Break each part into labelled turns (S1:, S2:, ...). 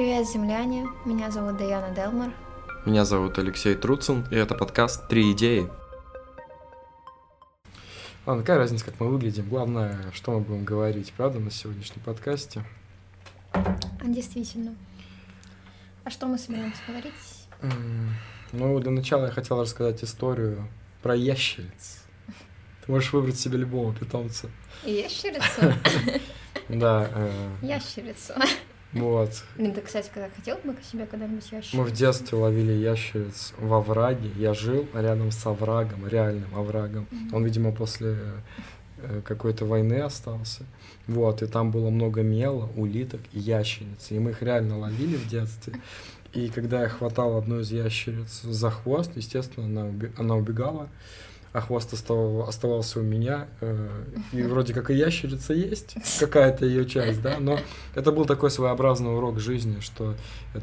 S1: Привет, земляне! Меня зовут Даяна Делмар.
S2: Меня зовут Алексей Труцин, и это подкаст «Три идеи».
S3: Ладно, какая разница, как мы выглядим? Главное, что мы будем говорить, правда, на сегодняшнем подкасте?
S1: А, действительно. А что мы собираемся говорить?
S3: Ну, для начала я хотел рассказать историю про ящериц. Ты можешь выбрать себе любого питомца.
S1: Ящерицу?
S3: Да. Э,
S1: ящерицу.
S3: Вот.
S1: Блин, ты, кстати, когда хотел бы себе когда-нибудь ящерицу?
S3: Мы в детстве ловили ящериц во враге. Я жил рядом с оврагом, реальным оврагом. Он, видимо, после э, какой-то войны остался. Вот, и там было много мела, улиток и ящериц. И мы их реально ловили в детстве. И когда я хватал одну из ящериц за хвост, естественно, она, она убегала а хвост оставался у меня. Э, и вроде как и ящерица есть, какая-то ее часть, да, но это был такой своеобразный урок жизни, что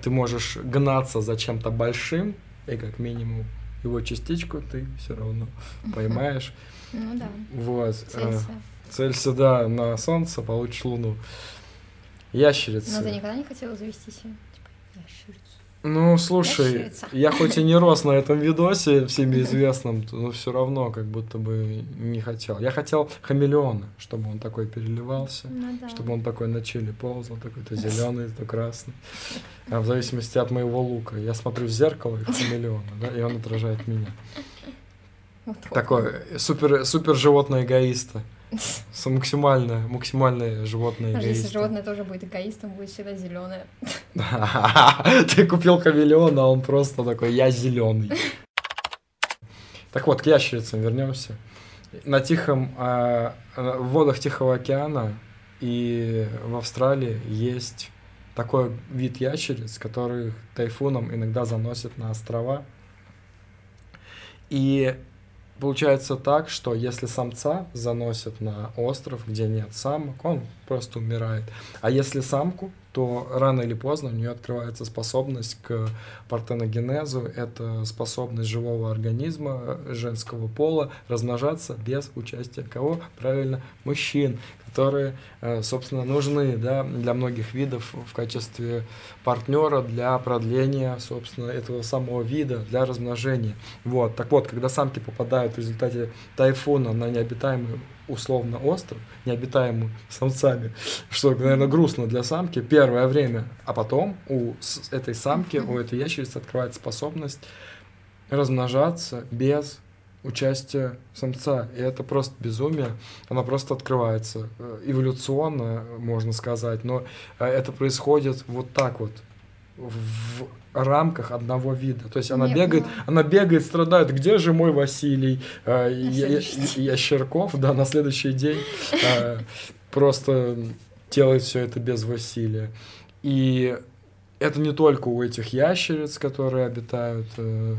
S3: ты можешь гнаться за чем-то большим, и как минимум его частичку ты все равно поймаешь.
S1: Ну да.
S3: Вот. Целься. Целься, да, на солнце, получишь луну. Ящерица.
S1: Но ты никогда не хотела завести себе, типа, ящерицу?
S3: Ну, слушай, я хоть и не рос на этом видосе всеми известном, но все равно как будто бы не хотел. Я хотел хамелеона, чтобы он такой переливался,
S1: Ну да.
S3: чтобы он такой на чили ползал, такой то зеленый, то красный. А в зависимости от моего лука. Я смотрю в зеркало и хамелеона, да, и он отражает меня.
S1: Вот так.
S3: Такой супер, супер животное эгоиста. С максимально, максимальное животное
S1: Даже если животное тоже будет эгоистом, будет всегда зеленое.
S3: Ты купил хамелеона, а он просто такой, я зеленый. Так вот, к ящерицам вернемся. На Тихом, а, в водах Тихого океана и в Австралии есть такой вид ящериц, которых тайфуном иногда заносят на острова. И получается так, что если самца заносят на остров, где нет самок, он просто умирает. А если самку, то рано или поздно у нее открывается способность к партеногенезу. Это способность живого организма женского пола размножаться без участия кого? Правильно, мужчин, которые, э, собственно, нужны да, для многих видов в качестве партнера для продления, собственно, этого самого вида, для размножения. Вот. Так вот, когда самки попадают в результате тайфуна на необитаемый условно остров, необитаемый самцами, что, наверное, грустно для самки первое время, а потом у этой самки, у этой ящерицы открывается способность размножаться без участия самца. И это просто безумие. Она просто открывается. Э, Эволюционно, можно сказать, но э, это происходит вот так вот в рамках одного вида. То есть она
S1: Я
S3: бегает,
S1: поняла.
S3: она бегает, страдает. Где же мой Василий? Э, я- я-. Ящерков, да, на следующий день э, просто делает все это без Василия. И это не только у этих ящериц, которые обитают э,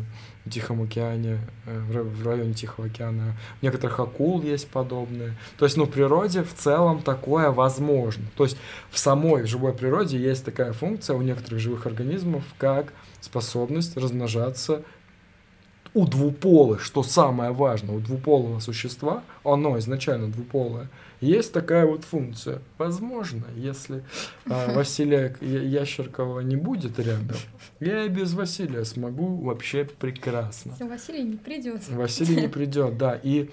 S3: Тихом океане, э, в ра- в районе Тихого океана. У некоторых акул есть подобные. То есть, ну, в природе в целом такое возможно. То есть в самой живой природе есть такая функция у некоторых живых организмов, как способность размножаться у двуполых, что самое важное, у двуполого существа, оно изначально двуполое, есть такая вот функция. Возможно, если а, Василия Ящеркова не будет рядом, я и без Василия смогу вообще прекрасно.
S1: Василий не придет.
S3: Василий не придет, да. И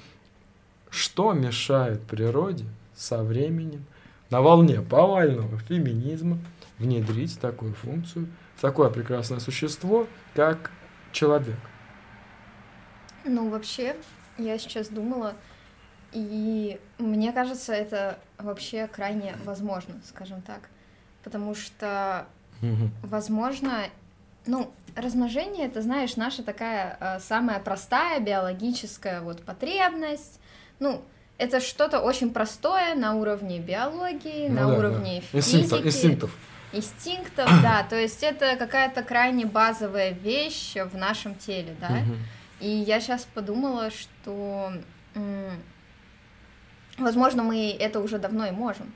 S3: что мешает природе со временем на волне повального феминизма внедрить такую функцию в такое прекрасное существо, как человек?
S1: Ну, вообще, я сейчас думала, и мне кажется, это вообще крайне возможно, скажем так. Потому что, возможно, ну, размножение, это, знаешь, наша такая э, самая простая биологическая вот потребность. Ну, это что-то очень простое на уровне биологии,
S3: Ну
S1: на
S3: да,
S1: уровне
S3: да.
S1: физики.
S3: Инстинктов, инстинктов.
S1: Инстинктов, да, то есть это какая-то крайне базовая вещь в нашем теле, да.
S3: Мгм.
S1: И я сейчас подумала, что, возможно, мы это уже давно и можем.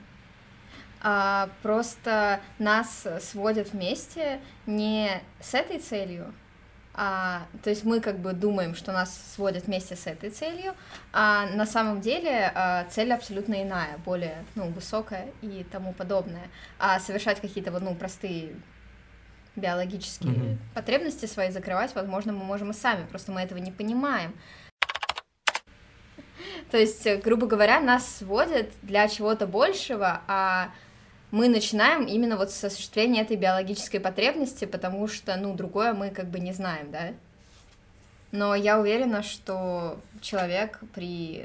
S1: А просто нас сводят вместе не с этой целью, а, то есть мы как бы думаем, что нас сводят вместе с этой целью, а на самом деле а, цель абсолютно иная, более ну, высокая и тому подобное. А совершать какие-то ну, простые биологические
S3: Мгм.
S1: потребности свои закрывать, возможно, мы можем и сами, просто мы этого не понимаем. То есть, э, грубо говоря, нас сводят для чего-то большего, а мы начинаем именно вот с осуществления этой биологической потребности, потому что, ну, другое мы как бы не знаем, да? Но я уверена, что человек при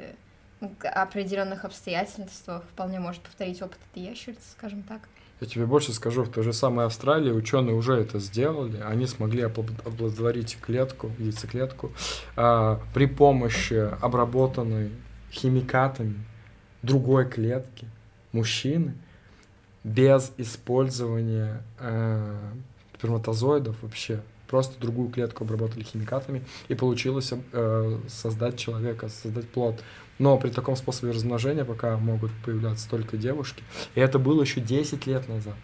S1: определенных обстоятельствах вполне может повторить опыт этой ящерицы, скажем так.
S3: Я тебе больше скажу, в той же самой Австралии ученые уже это сделали. Они смогли опл- оплодотворить клетку, яйцеклетку а, при помощи обработанной химикатами другой клетки мужчины без использования э, сперматозоидов вообще. Просто другую клетку обработали химикатами, и получилось э, создать человека, создать плод. Но при таком способе размножения пока могут появляться только девушки. И это было еще 10 лет назад.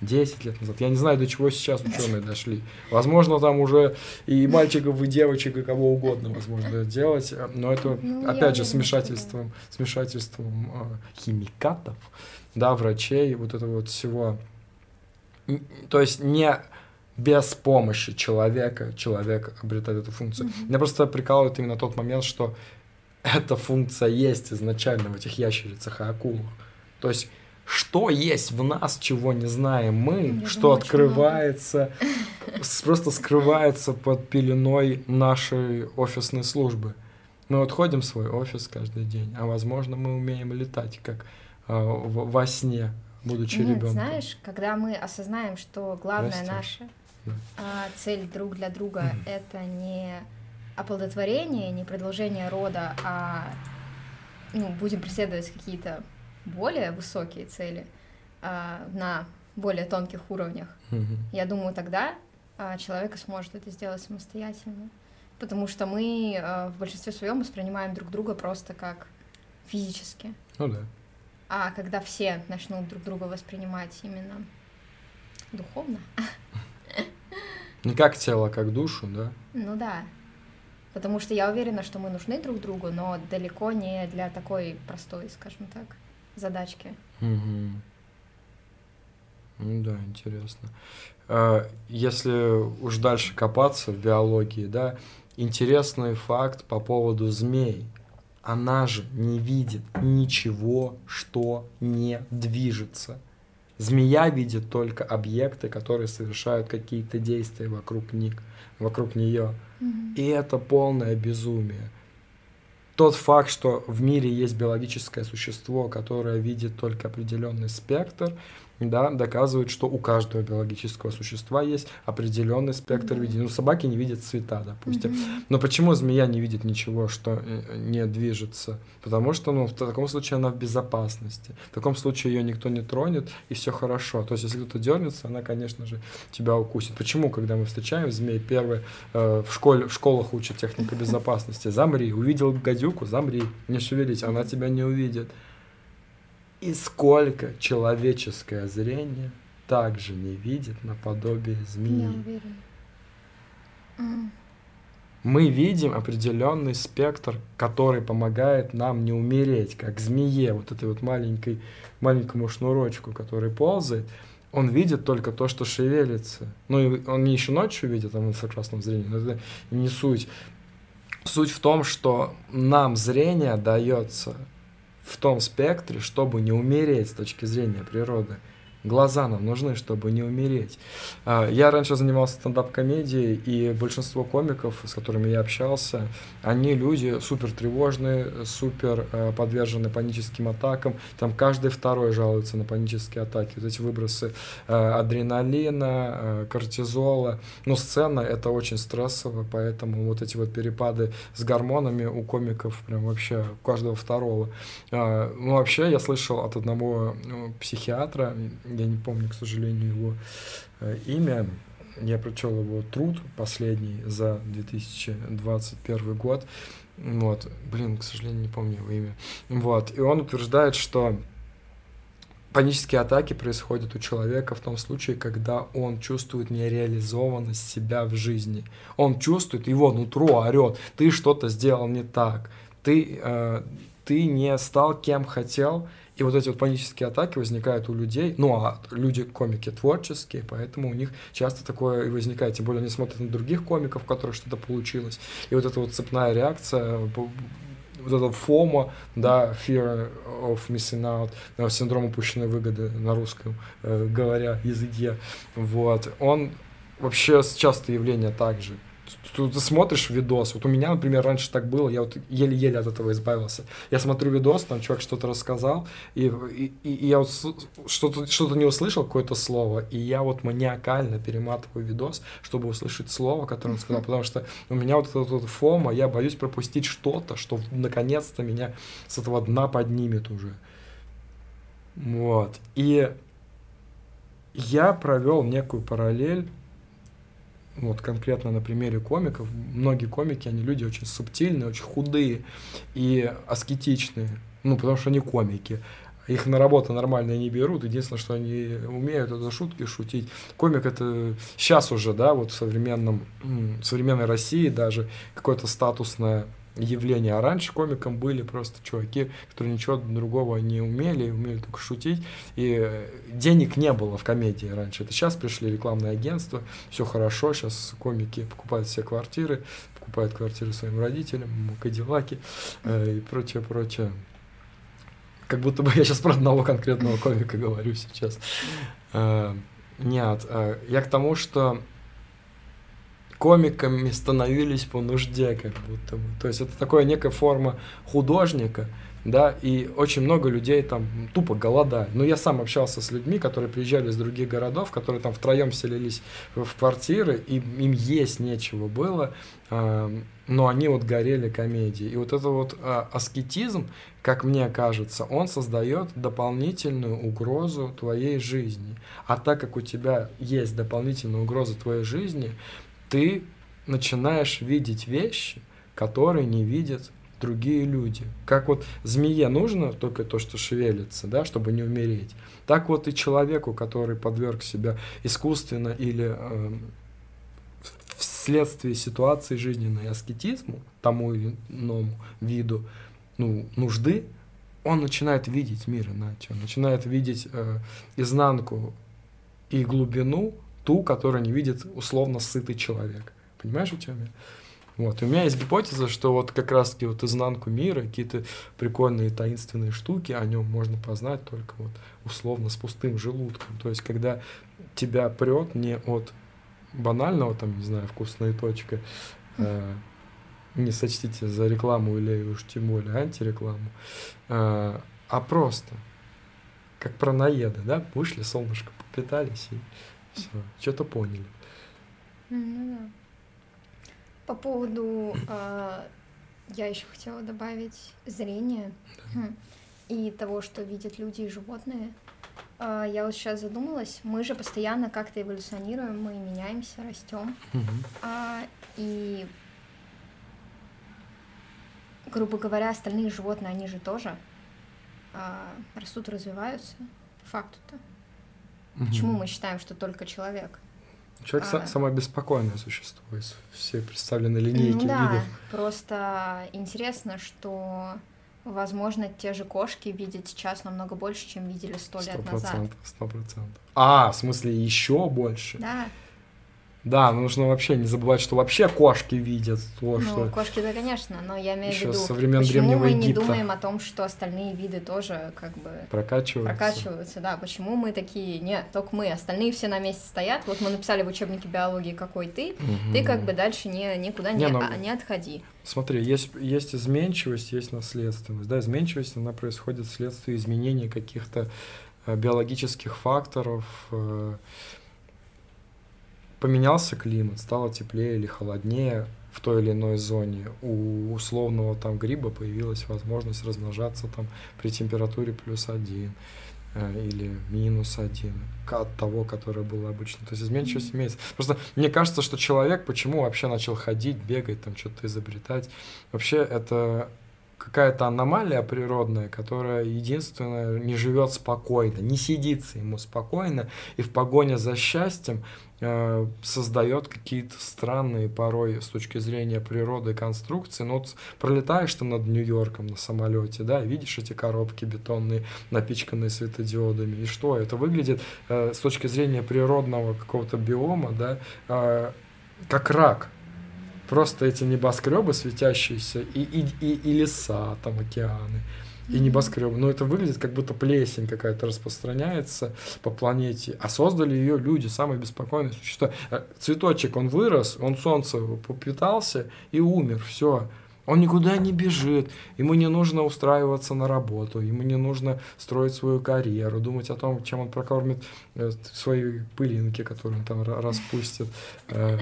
S3: 10 лет назад. Я не знаю, до чего сейчас ученые дошли. Возможно, там уже и мальчиков, и девочек, и кого угодно возможно делать. Но это,
S1: Ну,
S3: опять же,
S1: уверена,
S3: с
S1: что
S3: вмешательством, с вмешательством э, химикатов, да, врачей, вот этого вот всего. То есть не без помощи человека человек обретает эту функцию.
S1: Мгм.
S3: Меня просто прикалывает именно тот момент, что эта функция есть изначально в этих ящерицах и акулах. То есть что есть в нас, чего не знаем мы,
S1: Я
S3: что открывается, просто скрывается под пеленой нашей офисной службы. Мы вот ходим в свой офис каждый день, а возможно мы умеем летать, как в- во сне, будучи
S1: Нет,
S3: ребенком.
S1: знаешь, когда мы осознаем, что главная
S3: Здрасте.
S1: наша
S3: Да.
S1: А, цель друг для друга это не оплодотворение, не продолжение рода, а ну, будем преследовать какие-то более высокие цели а, на более тонких уровнях.
S3: Мгм.
S1: Я думаю, тогда а, человек сможет это сделать самостоятельно. Потому что мы а, в большинстве своем воспринимаем друг друга просто как физически.
S3: Ну да.
S1: А когда все начнут друг друга воспринимать именно духовно,
S3: Не как тело, как душу, да?
S1: ну да. Потому что я уверена, что мы нужны друг другу, но далеко не для такой простой, скажем так, задачки.
S3: Мгм. Ну да, интересно. А, Если уж дальше копаться в биологии, да, интересный факт по поводу змей. Она же не видит ничего, что не движется. Змея видит только объекты, которые совершают какие-то действия вокруг них, вокруг нее. И это полное безумие. Тот факт, что в мире есть биологическое существо, которое видит только определенный спектр, да, доказывает, что у каждого биологического существа есть определенный спектр
S1: Да.
S3: видения. Ну, собаки не видят цвета, допустим.
S1: Мгм.
S3: Но почему змея не видит ничего, что э, не движется? Потому что, ну, в таком случае она в безопасности. В таком случае ее никто не тронет, и все хорошо. То есть, если кто-то дернется, она, конечно же, тебя укусит. Почему, когда мы встречаем змей, первое э, в школе, в школах учат техника безопасности. Замри, увидел гадюку, замри, не шевелись, она тебя не увидит. И сколько человеческое зрение также не видит наподобие змеи. Мы видим определенный спектр, который помогает нам не умереть, как змее, вот этой вот маленькой, маленькому шнурочку, который ползает. Он видит только то, что шевелится. Ну, и он не еще ночью видит, а в инфракрасном зрении, но это не суть. Суть в том, что нам зрение дается в том спектре, чтобы не умереть с точки зрения природы. Глаза нам нужны, чтобы не умереть. А, Я раньше занимался стендап-комедией, и большинство комиков, с которыми я общался, они люди супер тревожные, супер э, подвержены паническим атакам. Там каждый второй жалуется на панические атаки. Вот эти выбросы э, адреналина, кортизола. Но сцена это очень стрессово, поэтому вот эти вот перепады с гормонами у комиков прям вообще у каждого второго. А, Ну, вообще, я слышал от одного ну, психиатра, я не помню, к сожалению, его э, имя, я прочел его труд последний за 2021 год. Вот, блин, к сожалению, не помню его имя. Вот, и он утверждает, что панические атаки происходят у человека в том случае, когда он чувствует нереализованность себя в жизни. Он чувствует, его нутро орет, ты что-то сделал не так, ты, э, ты не стал кем хотел, И вот эти вот панические атаки возникают у людей, ну, а люди комики творческие, поэтому у них часто такое и возникает, тем более они смотрят на других комиков, у которых что-то получилось. И вот эта вот цепная реакция, вот это фома, да, fear of missing out, да, синдром упущенной выгоды на русском, э, говоря языке, вот, он вообще частое явление также ты, ты смотришь видос, вот у меня, например, раньше так было, я вот еле-еле от этого избавился. Я смотрю видос, там чувак что-то рассказал, и, и, и я вот что-то что не услышал, какое-то слово, и я вот маниакально перематываю видос, чтобы услышать слово, которое он сказал, потому что у меня вот эта вот фома, я боюсь пропустить что-то, что наконец-то меня с этого дна поднимет уже. Вот. И я провел некую параллель вот конкретно на примере комиков, многие комики, они люди очень субтильные, очень худые и аскетичные, ну, потому что они комики. Их на работу нормально не берут. Единственное, что они умеют, это шутки шутить. Комик это сейчас уже, да, вот в современном, в современной России даже какое-то статусное явление. А раньше комиком были просто чуваки, которые ничего другого не умели, умели только шутить. И э, денег не было в комедии раньше. Это сейчас пришли рекламные агентства, все хорошо, сейчас комики покупают все квартиры, покупают квартиры своим родителям, кадиллаки э, и прочее, прочее. Как будто бы я сейчас про одного конкретного комика говорю сейчас. Э, нет, э, я к тому, что комиками становились по нужде, как будто бы. То есть это такая некая форма художника, да, и очень много людей там тупо голодали. Но я сам общался с людьми, которые приезжали из других городов, которые там втроем селились в квартиры, и им есть нечего было, э, но они вот горели комедией. И вот это вот э, аскетизм, как мне кажется, он создает дополнительную угрозу твоей жизни. А так как у тебя есть дополнительная угроза твоей жизни, ты начинаешь видеть вещи, которые не видят другие люди. Как вот змее нужно только то, что шевелится, да, чтобы не умереть. Так вот и человеку, который подверг себя искусственно или э, вследствие ситуации жизненной аскетизму, тому или иному виду ну, нужды, он начинает видеть мир иначе, он начинает видеть э, изнанку и глубину ту, которую не видит условно сытый человек. Понимаешь, у тебя? Вот. И у меня есть гипотеза, что вот как раз-таки вот изнанку мира, какие-то прикольные таинственные штуки, о нем можно познать только вот условно с пустым желудком. То есть, когда тебя прет не от банального, там, не знаю, вкусная точка, э, не сочтите за рекламу или уж тем более антирекламу, э, а просто как про наеда, да, вышли, солнышко попитались и все, что-то поняли.
S1: Ну да. По поводу, э, я еще хотела добавить зрение да. Хм, и того, что видят люди и животные. Э, я вот сейчас задумалась, мы же постоянно как-то эволюционируем, мы меняемся, растем. Угу. А, и, грубо говоря, остальные животные, они же тоже а, растут, развиваются, по факту-то. Угу. Почему мы считаем, что только человек?
S3: Человек а... самое беспокойное существо из всей представленной линейки ну, да, видов.
S1: Просто интересно, что, возможно, те же кошки видят сейчас намного больше, чем видели сто лет назад.
S3: Сто процентов. А, в смысле, еще больше?
S1: Да.
S3: Да, нужно вообще не забывать, что вообще кошки видят то,
S1: ну,
S3: что...
S1: кошки, да, конечно, но я имею в виду,
S3: со времен
S1: почему
S3: Древнего
S1: мы
S3: Египта.
S1: не думаем о том, что остальные виды тоже как бы...
S3: Прокачиваются.
S1: Прокачиваются, да. Почему мы такие, нет, только мы, остальные все на месте стоят, вот мы написали в учебнике биологии, какой ты, угу. ты как бы дальше не, никуда не, не, но... а, не отходи.
S3: Смотри, есть, есть изменчивость, есть наследственность, да, изменчивость, она происходит вследствие изменения каких-то э, биологических факторов, э, поменялся климат, стало теплее или холоднее в той или иной зоне, у условного там гриба появилась возможность размножаться там при температуре плюс один э, или минус один от того, которое было обычно. То есть изменчивость имеется. Просто мне кажется, что человек почему вообще начал ходить, бегать, там что-то изобретать. Вообще это какая-то аномалия природная, которая единственная не живет спокойно, не сидится ему спокойно, и в погоне за счастьем создает какие-то странные порой с точки зрения природы конструкции. Ну вот пролетаешь ты над Нью-Йорком на самолете, да, видишь эти коробки бетонные, напичканные светодиодами, и что? Это выглядит э, с точки зрения природного какого-то биома, да, э, как рак, Просто эти небоскребы светящиеся и, и, и, и леса, там океаны, и небоскребы. Но это выглядит, как будто плесень какая-то распространяется по планете. А создали ее люди, самые беспокойные существа. Э, цветочек, он вырос, он солнце попитался и умер. Все. Он никуда не бежит, ему не нужно устраиваться на работу, ему не нужно строить свою карьеру, думать о том, чем он прокормит э, свои пылинки, которые он там распустит, э,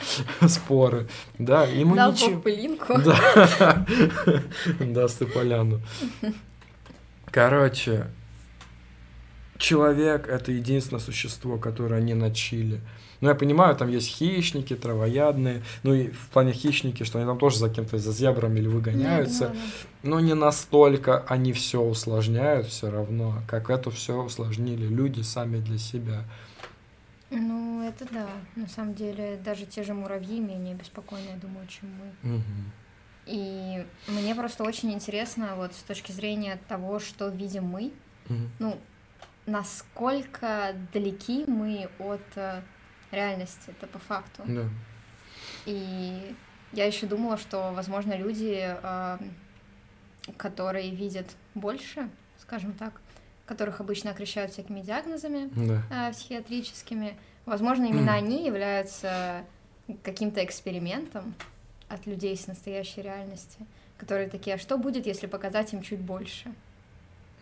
S3: споры. Да, ему
S1: Дал
S3: ничего...
S1: пылинку.
S3: Да, даст ты поляну. Короче, человек — это единственное существо, которое не на чили. Ну, я понимаю, там есть хищники, травоядные, ну и в плане хищники, что они там тоже за кем-то, за зебрами или выгоняются,
S1: Да, да,
S3: но не настолько они все усложняют все равно, как это все усложнили люди сами для себя.
S1: Ну, это да. На самом деле, даже те же муравьи менее беспокойные, думаю, чем мы.
S3: Мгм.
S1: И мне просто очень интересно, вот с точки зрения того, что видим мы,
S3: Мгм.
S1: ну, насколько далеки мы от э, реальности, это по факту.
S3: Да.
S1: И я еще думала, что, возможно, люди, э, которые видят больше, скажем так, которых обычно окрещают всякими диагнозами
S3: Да.
S1: э, психиатрическими, возможно, именно они являются каким-то экспериментом от людей с настоящей реальности, которые такие, а что будет, если показать им чуть больше?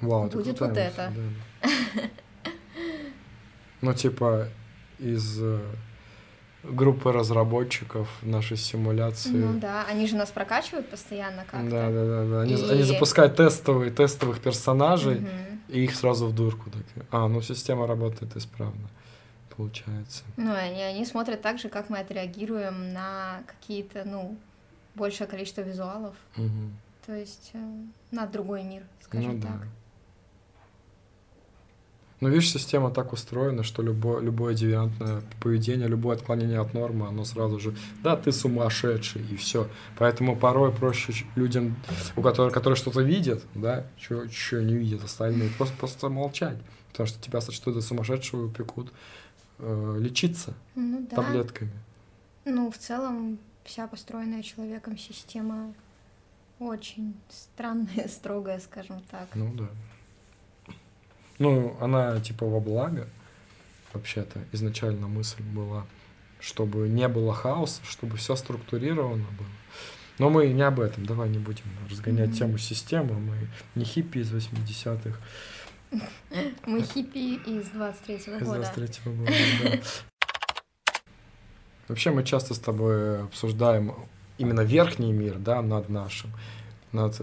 S3: Вау,
S1: Будет вот
S3: мысль,
S1: это.
S3: да. Ну, типа, из э, группы разработчиков нашей симуляции.
S1: Ну да, они же нас прокачивают постоянно как-то.
S3: Да, да, да, да. Они,
S1: И-
S3: они запускают тестовые, тестовых персонажей,
S1: Мгм.
S3: и их сразу в дурку. такие. А, ну система работает исправно, получается.
S1: Ну, они, они смотрят так же, как мы отреагируем на какие-то, ну, большее количество визуалов.
S3: Мгм.
S1: То есть э, на другой мир, скажем
S3: ну да.
S1: Так.
S3: Ну, видишь, система так устроена, что любое, любое девиантное поведение, любое отклонение от нормы, оно сразу же, да, ты сумасшедший, и все. Поэтому порой проще людям, у которых, которые что-то видят, да, что не видят остальные, просто, просто молчать. Потому что тебя сочтут за сумасшедшего и упекут э, лечиться
S1: Ну да.
S3: таблетками.
S1: Ну, в целом, вся построенная человеком система очень странная, строгая, скажем так.
S3: Ну да. Ну, она типа во благо, вообще-то, изначально мысль была, чтобы не было хаоса, чтобы все структурировано было. Но мы не об этом, давай не будем разгонять
S1: Мгм.
S3: тему системы, мы не хиппи из 80-х,
S1: Мы хиппи из 23-го
S3: из
S1: года.
S3: 23 года. да. Вообще мы часто с тобой обсуждаем именно верхний мир, да, над нашим, над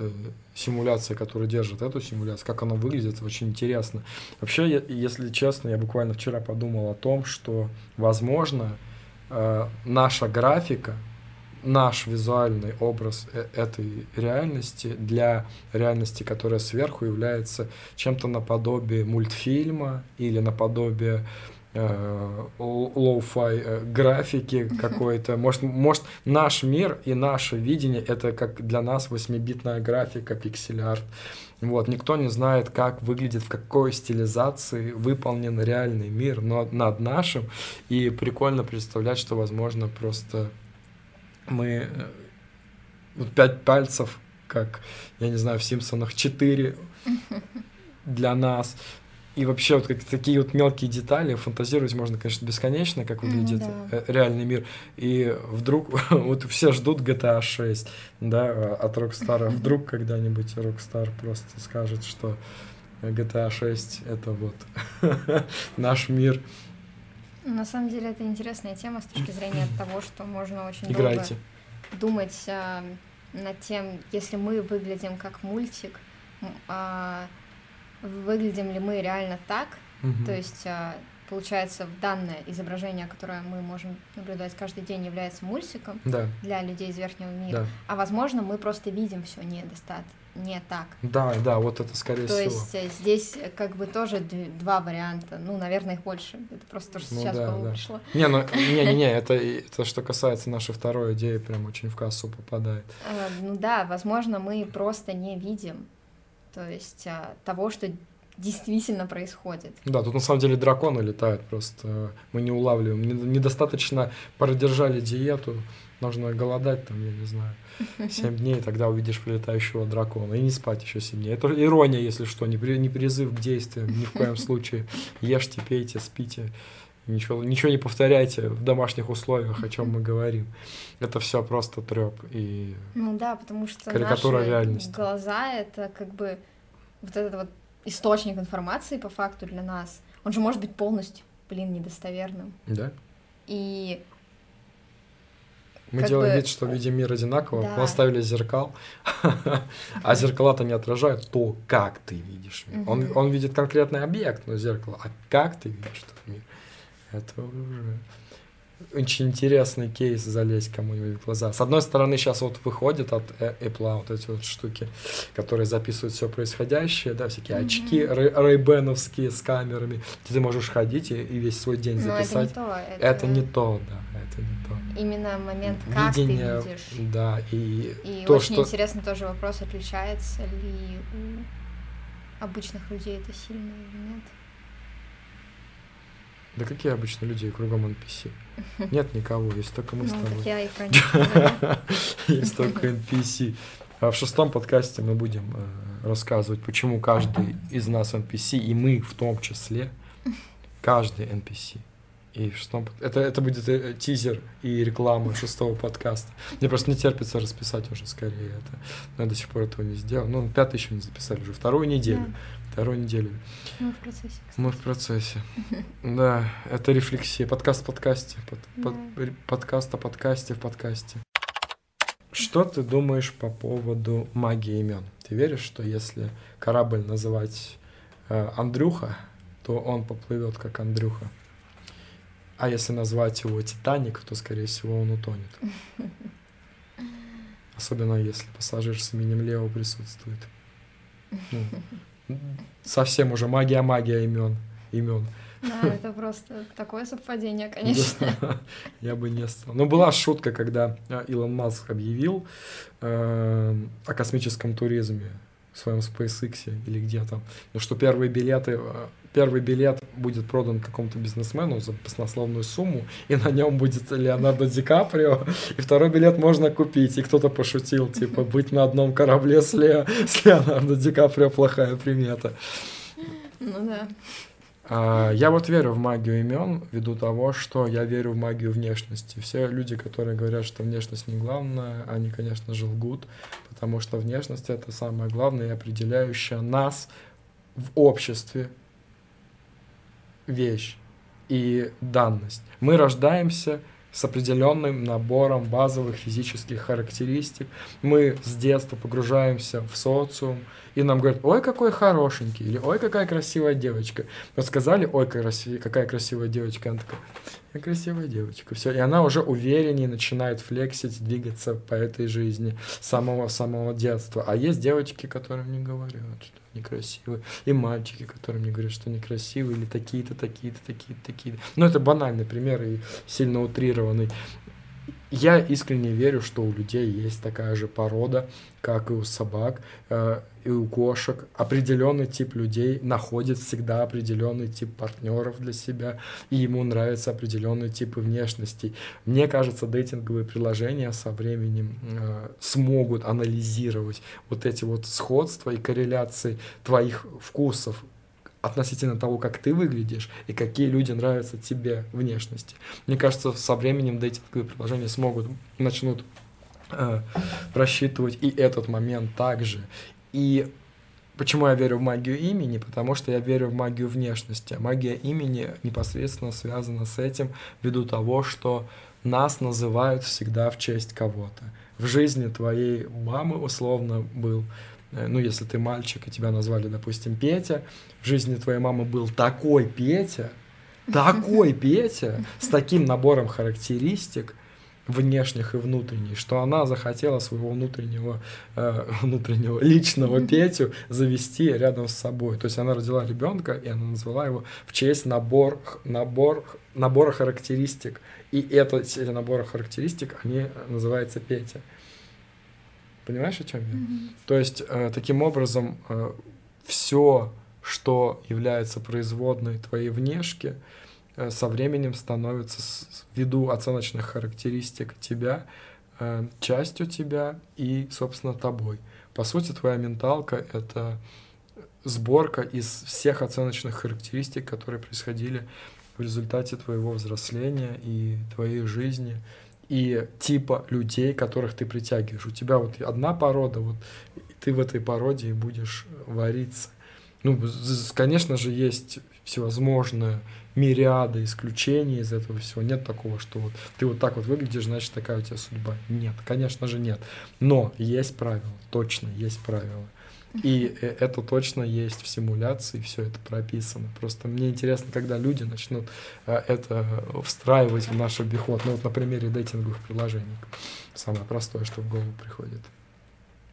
S3: симуляцией, которая держит эту симуляцию, как она выглядит, очень интересно. Вообще, если честно, я буквально вчера подумал о том, что, возможно, э, наша графика, наш визуальный образ э- этой реальности для реальности, которая сверху является чем-то наподобие мультфильма или наподобие э, lo-fi э, графики какой-то. Может, может, наш мир и наше видение это как для нас восьмибитная графика, pixel art. Вот, никто не знает, как выглядит, в какой стилизации выполнен реальный мир, но над нашим. И прикольно представлять, что, возможно, просто мы э, вот пять пальцев, как, я не знаю, в Симпсонах четыре для нас. И вообще вот как такие вот мелкие детали, фантазировать можно, конечно, бесконечно, как
S1: Ну
S3: выглядит
S1: да.
S3: э, реальный мир. И вдруг вот все ждут GTA 6, да, а, от Rockstar. Вдруг когда-нибудь Rockstar просто скажет, что GTA 6 это вот наш мир.
S1: На самом деле это интересная тема с точки зрения того, что можно очень
S3: Играйте.
S1: долго думать а, над тем, если мы выглядим как мультик, а, выглядим ли мы реально так,
S3: Мгм.
S1: то есть а, получается, данное изображение, которое мы можем наблюдать каждый день, является мультиком
S3: Да,
S1: для людей из верхнего мира.
S3: да.
S1: А возможно, мы просто видим все недостаточно, не так.
S3: Да, да, вот это скорее
S1: То
S3: всего.
S1: есть э, здесь э, как бы тоже два варианта. Ну, наверное, их больше. Это просто то, что
S3: Ну
S1: сейчас
S3: да, да.
S1: пришло.
S3: Не, ну, не-не-не, это, это что касается нашей второй идеи, прям очень в кассу попадает.
S1: Э, Ну да, возможно, мы просто не видим, то есть э, того, что действительно происходит.
S3: Да, тут на самом деле драконы летают, просто мы не улавливаем. Не- Недостаточно продержали диету, нужно голодать там, я не знаю, 7 дней, тогда увидишь прилетающего дракона. И не спать еще 7 дней. Это ирония, если что, не, при- не призыв к действиям, ни в коем случае. Ешьте, пейте, спите. Ничего, ничего не повторяйте в домашних условиях, о чем мы говорим. Это все просто треп. И
S1: Ну да, потому что
S3: Карикатура
S1: наши
S3: реальности.
S1: глаза — это как бы вот этот вот источник информации по факту для нас. Он же может быть полностью, блин, недостоверным.
S3: да,
S1: И
S3: мы
S1: Как
S3: делаем
S1: бы-
S3: вид, что видим мир одинаково,
S1: Да.
S3: наставили зеркал, а зеркала-то не отражают то, как ты видишь мир. Он, он видит конкретный объект, но зеркало, а как ты видишь этот мир, это уже очень интересный кейс залезть кому-нибудь в глаза. С одной стороны, сейчас вот выходит от э- Apple вот эти вот штуки, которые записывают все происходящее, да, всякие
S1: Мгм.
S3: очки рей- рейбеновские с камерами, где ты можешь ходить и, и весь свой день
S1: ну, это не
S3: записать.
S1: то.
S3: это не то, да, это не то
S1: Именно момент, как
S3: видение,
S1: ты видишь.
S3: да, и,
S1: И
S3: то,
S1: очень
S3: что...
S1: интересный тоже вопрос, отличается ли у обычных людей это сильно или нет.
S3: Да какие обычно люди кругом NPC? Нет никого, есть только мы с
S1: ну,
S3: тобой.
S1: так я и.
S3: Есть только NPC. А в шестом подкасте мы будем э, рассказывать, почему каждый из нас NPC, и мы в том числе, каждый NPC. И в шестом... Это, это будет э, тизер и реклама шестого подкаста. Мне просто не терпится расписать уже скорее это. Но я до сих пор этого не сделал. Ну, пятый еще не записали, уже вторую неделю. Вторую неделю.
S1: Мы в процессе, кстати.
S3: Мы в процессе. Да, это рефлексия. Подкаст в подкасте. Под- под- ре- подкаст о подкасте в подкасте. Что ты думаешь по поводу магии имен? Ты веришь, что если корабль называть э, Андрюха, то он поплывет как Андрюха? А если назвать его Титаник, то, скорее всего, он утонет. Особенно если пассажир с именем Лео присутствует. Ну, совсем уже магия-магия имен. Имен.
S1: Да, это просто такое совпадение, конечно.
S3: Да, Я бы не стал. Но была шутка, когда э, Илон Маск объявил э, о космическом туризме в своем SpaceX или где там, ну, что первые билеты, э, первый билет будет продан какому-то бизнесмену за баснословную сумму, и на нем будет Леонардо Ди Каприо, и второй билет можно купить. И кто-то пошутил, типа, быть на одном корабле с, Ле- с Леонардо Ди Каприо плохая примета.
S1: Ну да.
S3: А, Я вот верю в магию имен ввиду того, что я верю в магию внешности. Все люди, которые говорят, что внешность не главное, они, конечно же, лгут, потому что внешность это самое главное и определяющая нас в обществе вещь и данность. Мы рождаемся с определенным набором базовых физических характеристик. Мы с детства погружаемся в социум, и нам говорят, ой, какой хорошенький, или ой, какая красивая девочка. Вот сказали, ой, какая красивая девочка, она такая, я красивая девочка, все, и она уже увереннее начинает флексить, двигаться по этой жизни с самого самого детства. А есть девочки, которым не говорят, что они красивые, и мальчики, которым не говорят, что они красивые, или такие-то, такие-то, такие-то, такие-то. Ну, это банальный пример и сильно утрированный. Я искренне верю, что у людей есть такая же порода, как и у собак, э, и у кошек. Определенный тип людей находит всегда определенный тип партнеров для себя, и ему нравятся определенные типы внешностей. Мне кажется, дейтинговые приложения со временем э, смогут анализировать вот эти вот сходства и корреляции твоих вкусов относительно того, как ты выглядишь и какие люди нравятся тебе внешности. Мне кажется, со временем дейтинговые приложения смогут, начнут э, просчитывать и этот момент также. И почему я верю в магию имени? Потому что я верю в магию внешности. Магия имени непосредственно связана с этим ввиду того, что нас называют всегда в честь кого-то. В жизни твоей мамы условно был ну, если ты мальчик, и тебя назвали, допустим, Петя, в жизни твоей мамы был такой Петя, такой Петя с таким набором характеристик внешних и внутренних, что она захотела своего внутреннего, э, внутреннего личного Петю завести рядом с собой. То есть она родила ребенка, и она назвала его в честь набор, набор, набора характеристик. И это, эти набора характеристик, они называются Петя. Понимаешь, о чем я? Mm-hmm. То есть, э, таким образом, э, все, что является производной твоей внешки, э, со временем становится с, ввиду оценочных характеристик тебя э, частью тебя и, собственно, тобой. По сути, твоя менталка — это сборка из всех оценочных характеристик, которые происходили в результате твоего взросления и твоей жизни — и типа людей, которых ты притягиваешь. У тебя вот одна порода, вот ты в этой породе и будешь вариться. Ну, конечно же, есть всевозможные мириады исключений из этого всего. Нет такого, что вот ты вот так вот выглядишь, значит, такая у тебя судьба. Нет, конечно же, нет. Но есть правила, точно есть правила. И э, это точно есть в симуляции, все это прописано. Просто мне интересно, когда люди начнут э, это встраивать в наш обиход. Ну вот на примере дейтинговых приложений. Самое простое, что в голову приходит.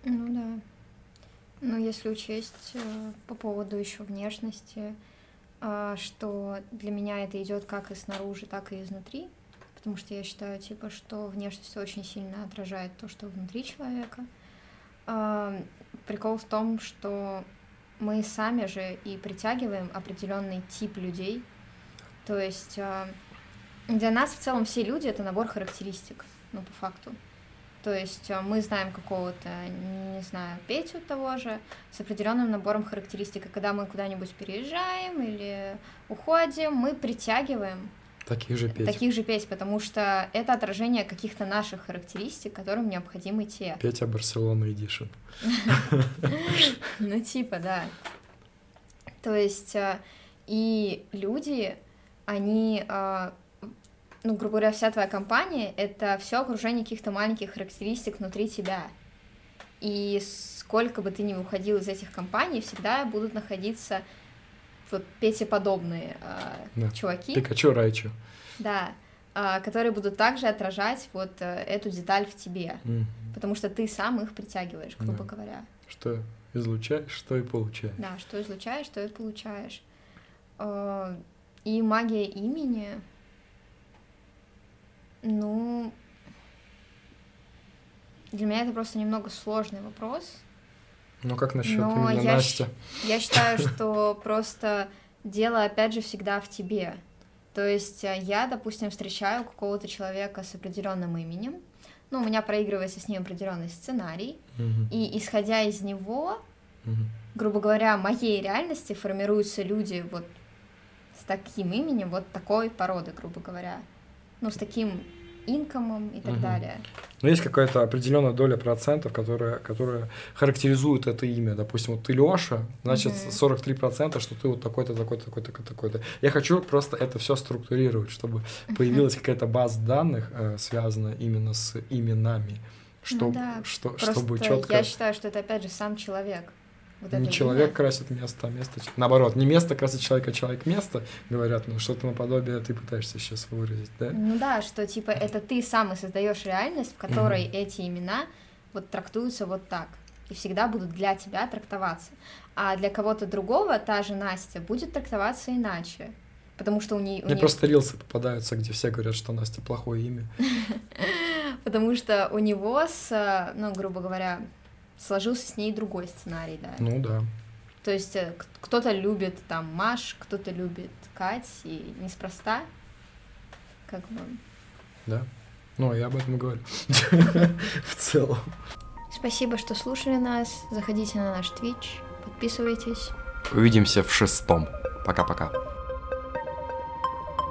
S1: Ну да. Ну, если учесть э, по поводу еще внешности, что для меня это идет как и снаружи, так и изнутри, потому что я считаю, типа, что внешность очень сильно отражает то, что внутри человека прикол в том, что мы сами же и притягиваем определенный тип людей. То есть а, для нас в целом все люди это набор характеристик, ну, по факту. То есть а, мы знаем какого-то, не знаю, Петю того же, с определенным набором характеристик. И когда мы куда-нибудь переезжаем или уходим, мы притягиваем
S3: Таких же Петь.
S1: Таких же Петь, потому что это отражение каких-то наших характеристик, которым необходимы те.
S3: Петя Барселона Эдишн.
S1: Ну, типа, да. То есть, э, и люди, они, э, ну, грубо говоря, вся твоя компания — это все окружение каких-то маленьких характеристик внутри тебя. И сколько бы ты ни уходил из этих компаний, всегда будут находиться вот Пете подобные э, да. чуваки.
S3: Пикачу Райчу.
S1: Да, э, которые будут также отражать вот э, эту деталь в тебе, mm. потому что ты сам их притягиваешь, грубо да. говоря.
S3: Что излучаешь, что и получаешь.
S1: Да, что излучаешь, что и получаешь. Э, и магия имени, ну, для меня это просто немного сложный вопрос,
S3: ну как насчет Но именно я Настя?
S1: Я считаю, что просто дело опять же всегда в тебе. То есть э, я, допустим, встречаю какого-то человека с определенным именем, ну, у меня проигрывается с ним определенный сценарий, угу. и исходя из него, угу. грубо говоря, моей реальности формируются люди вот с таким именем, вот такой породы, грубо говоря, ну, с таким инкомом и так угу. далее.
S3: Но есть какая-то определенная доля процентов, которая, которая характеризует это имя. Допустим, вот ты Леша, значит, угу. 43%, что ты вот такой-то, такой-то, такой-то, такой-то. Я хочу просто это все структурировать, чтобы появилась какая-то база данных, э, связанная именно с именами. Чтобы, ну да. что, чтобы четко.
S1: Я считаю, что это опять же сам человек.
S3: Вот не человек имя. красит место, а место... Наоборот, не место красит человека, а человек место, говорят, ну что-то наподобие ты пытаешься сейчас выразить, да?
S1: Ну да, что типа это ты сам и создаешь реальность, в которой mm эти имена вот трактуются вот так и всегда будут для тебя трактоваться. А для кого-то другого та же Настя будет трактоваться иначе. Потому что у нее...
S3: Мне просто рилсы попадаются, где все говорят, что Настя плохое имя.
S1: Потому что у него с, ну, грубо говоря, сложился с ней другой сценарий, да.
S3: Ну да.
S1: То есть э, кто-то любит там Маш, кто-то любит Кать, и неспроста, как бы.
S3: Да. Ну, я об этом и говорю. В целом.
S1: Спасибо, что слушали нас. Заходите на наш Twitch, подписывайтесь.
S2: Увидимся в шестом. Пока-пока.